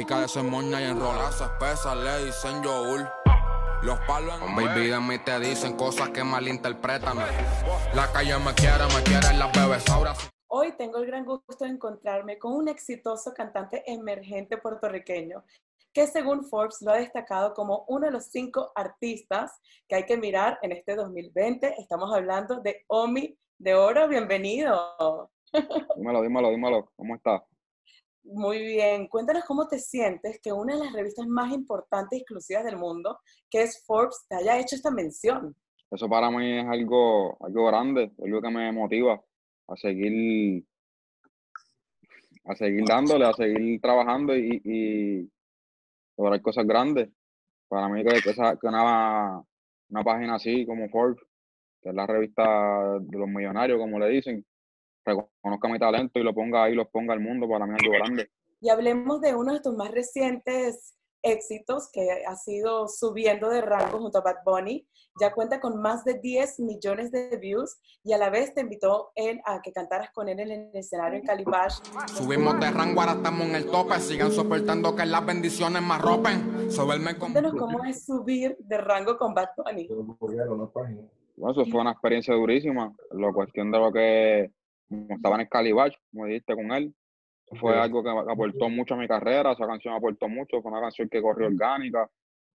Pica de ser moña y enrolarse espesa, le dicen yogur. Los palos en Baby de mí te dicen cosas que malinterpretan. La calle me quiere, me quieren las bebés ahora. Hoy tengo el gran gusto de encontrarme con un exitoso cantante emergente puertorriqueño que según Forbes lo ha destacado como uno de los cinco artistas que hay que mirar en este 2020. Estamos hablando de Omi de Oro. Bienvenido. Dímelo, dímelo, dímelo. ¿Cómo estás? Muy bien. Cuéntanos cómo te sientes que una de las revistas más importantes y exclusivas del mundo, que es Forbes, te haya hecho esta mención. Eso para mí es algo, algo grande, algo que me motiva a seguir, a seguir dándole, a seguir trabajando y, y lograr cosas grandes. Para mí que, que, que una, una página así como Forbes, que es la revista de los millonarios, como le dicen, reconozca mi talento y lo ponga ahí, lo ponga al mundo, para mí es algo grande. Y hablemos de uno de tus más recientes éxitos que ha sido subiendo de rango junto a Bad Bunny. Ya cuenta con más de 10 millones de views y a la vez te invitó él a que cantaras con él en el escenario en Calibash. Subimos de rango, ahora estamos en el tope. Sigan soportando que las bendiciones más ropen. Soberme con... Cuéntanos cómo es subir de rango con Bad Bunny. Bueno, eso fue una experiencia durísima. La cuestión de lo que estaba en el Calibash, como dijiste con él, fue algo que aportó mucho a mi carrera, esa canción aportó mucho, fue una canción que corrió orgánica,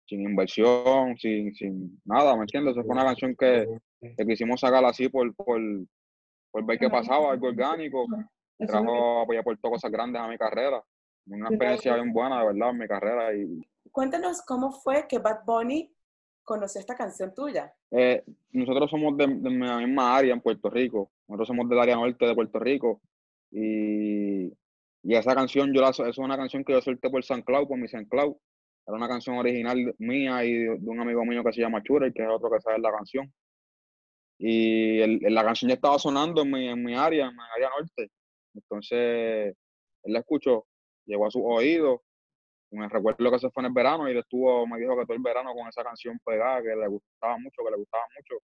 sin inversión, sin, sin nada, ¿me entiendes? fue una canción que, que quisimos sacar así por, por, por ver qué pasaba, algo orgánico, trajo, pues, aportó cosas grandes a mi carrera, una experiencia bien buena, de verdad, en mi carrera. Y... Cuéntanos cómo fue que Bad Bunny conoció esta canción tuya. Eh, nosotros somos de, de la misma área en Puerto Rico, nosotros somos del área norte de Puerto Rico, y y esa canción, yo la, es una canción que yo solté por San Cloud, por mi San Cloud. Era una canción original mía y de, un amigo mío que se llama Chure, que es otro que sabe la canción. Y la canción ya estaba sonando en mi, en mi área, en mi área norte. Entonces, él la escuchó, llegó a su oído. Me recuerdo que se fue en el verano y él estuvo, me dijo que todo el verano con esa canción pegada, que le gustaba mucho, que le gustaba mucho.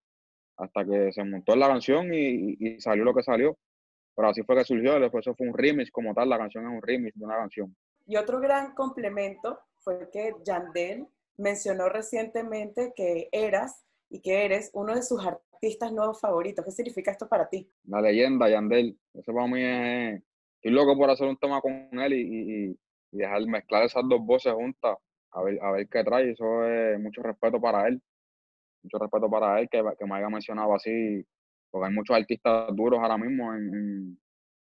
Hasta que se montó en la canción y, y salió lo que salió. Pero así fue que surgió, después eso fue un remix como tal, la canción es un remix de una canción. Y otro gran complemento fue que Yandel mencionó recientemente que eras y que eres uno de sus artistas nuevos favoritos. ¿Qué significa esto para ti? La leyenda, Yandel. Eso para mí es... Estoy loco por hacer un tema con él y, y, dejar mezclar esas dos voces juntas, a ver, a ver qué trae. Eso es mucho respeto para él. Mucho respeto para él que, que me haya mencionado así porque hay muchos artistas duros ahora mismo en,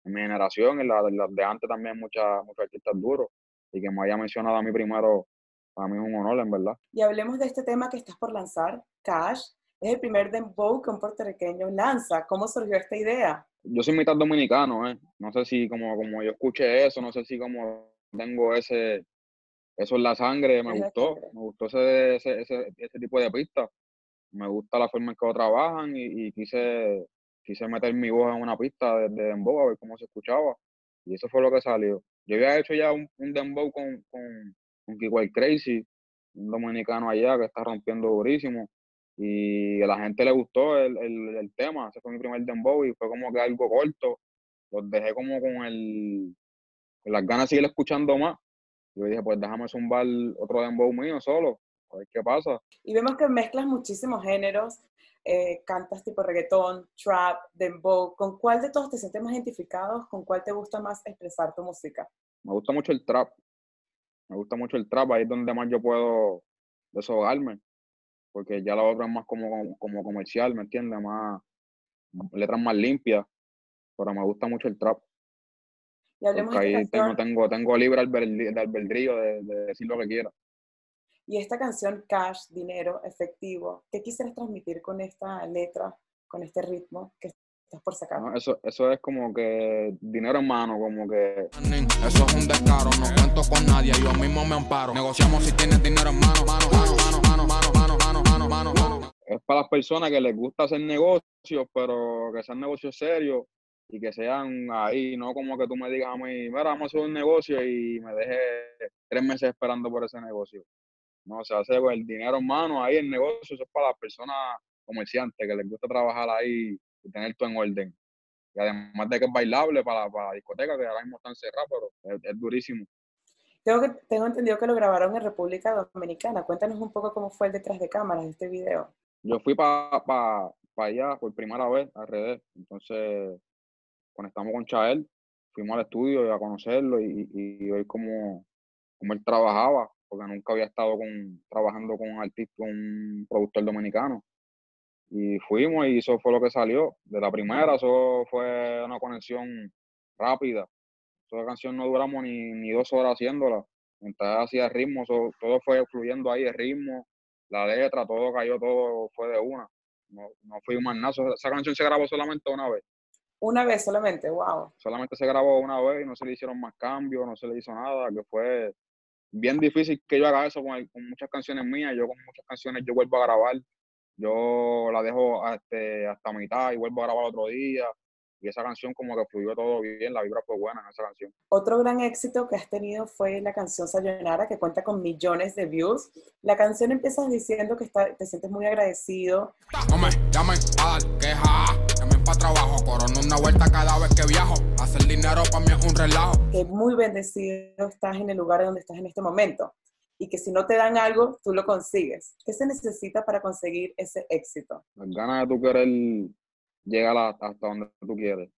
mi generación, en la, de antes también mucha, muchos artistas duros, y que me haya mencionado a mí primero, para mí es un honor, en verdad. Y hablemos de este tema que estás por lanzar, Cash. Es el primer dembow que un puertorriqueño lanza. ¿Cómo surgió esta idea? Yo soy mitad dominicano, ¿eh? No sé si como, como yo escuché eso, no sé si como tengo ese, eso en la sangre, me gustó, me gustó ese, ese, ese, ese tipo de pista me gusta la forma en que trabajan y, quise, quise meter mi voz en una pista de, de, dembow a ver cómo se escuchaba. Y eso fue lo que salió. Yo había hecho ya un, dembow con, con, con Crazy, un dominicano allá que está rompiendo durísimo. Y a la gente le gustó el, el, el tema. Ese fue mi primer dembow y fue como que algo corto. Los dejé como con el con las ganas de seguir escuchando más. Yo dije, pues déjame zumbar otro dembow mío solo a ver qué pasa. Y vemos que mezclas muchísimos géneros, eh, cantas tipo reggaetón, trap, dembow. ¿Con cuál de todos te sientes más identificados? ¿Con cuál te gusta más expresar tu música? Me gusta mucho el trap. Me gusta mucho el trap, ahí es donde más yo puedo desahogarme. Porque ya la otra es más como, como comercial, ¿me entiendes? Más, letras más limpias. Pero me gusta mucho el trap. Y hablemos Porque ahí tengo, tengo, tengo libre albedrío de, de decir lo que quiera. Y esta canción, Cash, Dinero, Efectivo, ¿qué quisieras transmitir con esta letra, con este ritmo que estás por sacar? eso, eso es como que dinero en mano, como que... Eso es un descaro, no cuento con nadie, yo mismo me amparo. Negociamos si tienes dinero en mano, mano, mano, mano, mano, mano, mano, mano, mano, mano. Es para las personas que les gusta hacer negocios, pero que sean negocios serios y que sean ahí, no como que tú me digas a mí, mira, vamos a hacer un negocio y me deje tres meses esperando por ese negocio. No, se hace con el dinero en mano, ahí el negocio, eso es para las personas comerciantes que les gusta trabajar ahí y tener todo en orden. Y además de que es bailable para, para la discoteca, que ahora mismo están cerradas, pero es, durísimo. Tengo, que, tengo entendido que lo grabaron en República Dominicana. Cuéntanos un poco cómo fue el detrás de cámaras de este video. Yo fui para pa, allá por primera vez a RD, entonces conectamos con Chael, fuimos al estudio a conocerlo y, y, ver cómo, cómo, él trabajaba, porque nunca había estado con, trabajando con un artista, un productor dominicano. Y fuimos y eso fue lo que salió. De la primera, eso fue una conexión rápida. Esa canción no duramos ni, ni dos horas haciéndola. Mientras hacía ritmo, todo fue fluyendo ahí, el ritmo, la letra, todo cayó, todo fue de una. No, no fui un manazo. Esa canción se grabó solamente una vez. Una vez solamente, wow. Solamente se grabó una vez y no se le hicieron más cambios, no se le hizo nada, que fue bien difícil que yo haga eso con, con muchas canciones mías. Yo con muchas canciones yo vuelvo a grabar, yo la dejo este, hasta mitad y vuelvo a grabar otro día y esa canción como que fluyó todo bien, la vibra fue buena en esa canción. Otro gran éxito que has tenido fue la canción Sayonara, que cuenta con millones de views. La canción empiezas diciendo que está, te sientes muy agradecido. No me llamen a queja, llamen para trabajo, corono una vuelta cada vez que viajo. Hacer dinero para mí es un relajo. Que muy bendecido estás en el lugar donde estás en este momento y que si no te dan algo, tú lo consigues. ¿Qué se necesita para conseguir ese éxito? Las ganas de tú querer llega hasta donde tú quieres.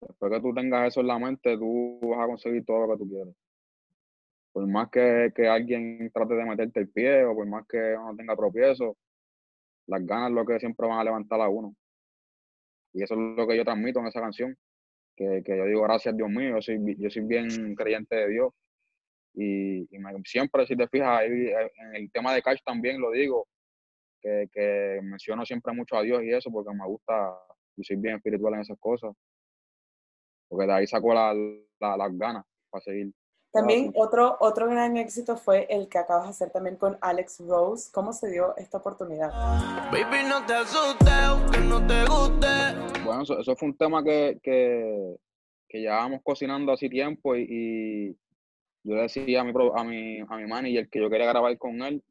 Después que tú tengas eso en la mente, tú vas a conseguir todo lo que tú quieres. Por más que, que alguien trate de meterte el pie o por más que uno tenga tropiezo, las ganas es lo que siempre van a levantar a uno. Y eso es lo que yo transmito en esa canción. Que, que yo digo, gracias Dios mío, yo soy, yo soy bien creyente de Dios. Y, y siempre, si te fijas, ahí, en el tema de Cash también lo digo, que, menciono siempre mucho a Dios y eso porque me gusta, y soy bien espiritual en esas cosas. Porque de ahí sacó las ganas para seguir. También otro, otro gran éxito fue el que acabas de hacer también con Alex Rose. ¿Cómo se dio esta oportunidad? Baby, no te asustes, no te guste. Bueno, eso, fue un tema que, que, que llevábamos cocinando hace tiempo y, yo decía a mi, a, mi, a mi manager que yo quería grabar con él,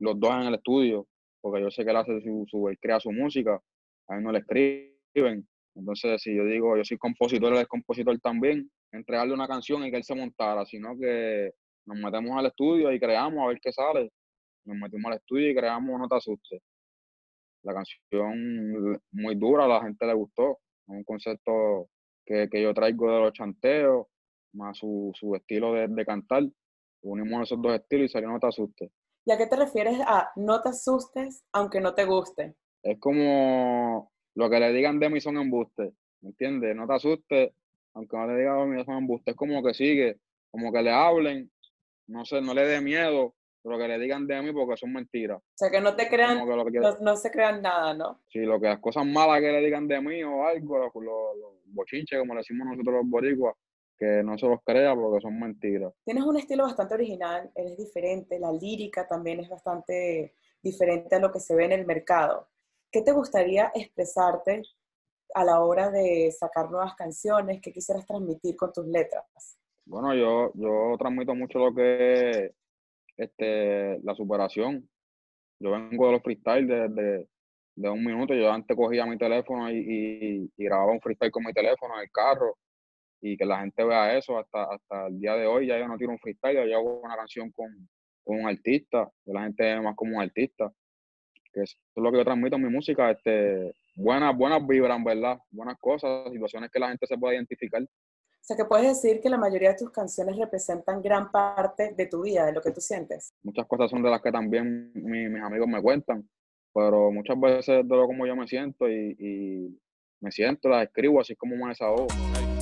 los dos en el estudio porque yo sé que él hace su, su él crea su música, a él no le escriben. Entonces, si yo digo, yo soy compositor, él es compositor también, entregarle una canción y que él se montara, sino que nos metemos al estudio y creamos a ver qué sale. Nos metimos al estudio y creamos No te asustes. La canción muy dura, a la gente le gustó. un concepto que, que yo traigo de los chanteos, más su, su estilo de, de cantar. Unimos esos dos estilos y salió No te asustes. ¿Y a qué te refieres a no te asustes aunque no te guste? Es como lo que le digan de mí son embustes, ¿me entiendes? No te asustes aunque no le digan de mí son embustes. Es como que sigue, como que le hablen, no sé, no le dé miedo lo que le digan de mí porque son mentiras. O sea, que no te crean, no, se crean nada, ¿no? Sí, lo que las cosas malas que le digan de mí o algo, los, los bochinches, como le decimos nosotros los boricuas, que no se los crea porque son mentiras. Tienes un estilo bastante original, eres diferente, la lírica también es bastante diferente a lo que se ve en el mercado. ¿Qué te gustaría expresarte a la hora de sacar nuevas canciones? ¿Qué quisieras transmitir con tus letras? Bueno, yo, yo transmito mucho lo que es este, la superación. Yo vengo de los freestyle de, de, un minuto. Yo antes cogía mi teléfono y, y grababa un freestyle con mi teléfono en el carro y que la gente vea eso hasta, hasta el día de hoy. Ya yo no tiro un freestyle, yo hago una canción con, con un artista, la gente ve más como un artista. Que eso es lo que yo transmito en mi música, este, buenas, buenas vibras, ¿verdad? Buenas cosas, situaciones que la gente se pueda identificar. O sea, que puedes decir que la mayoría de tus canciones representan gran parte de tu vida, de lo que tú sientes. Muchas cosas son de las que también mis amigos me cuentan, pero muchas veces de lo como yo me siento y, y me siento, las escribo así como me desahogo.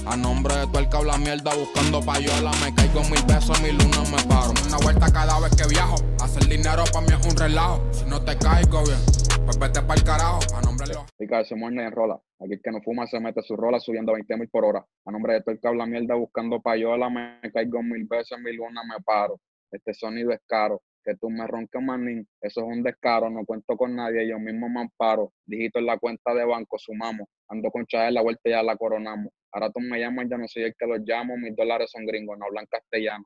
A nombre de tu el que habla mierda buscando payola Me caigo mil besos, mil luna me paro. Una vuelta cada vez que viajo Hacer dinero para mí es un relajo. Si no te caigo bien, pues vete pa'l carajo. A nombre de los... Pica, se muerde en rola. Aquí el que no fuma se mete su rola subiendo 20 mil por hora. A nombre de tu el que habla mierda buscando payola Me caigo mil besos, mil luna me paro. Este sonido es caro. Que tú me ronques, manín, eso es un descaro, no cuento con nadie, yo mismo me amparo, digito en la cuenta de banco, sumamos, ando con en la vuelta y ya la coronamos, ahora tú me llamas, ya no soy el que los llamo, mis dólares son gringos, no hablan castellano,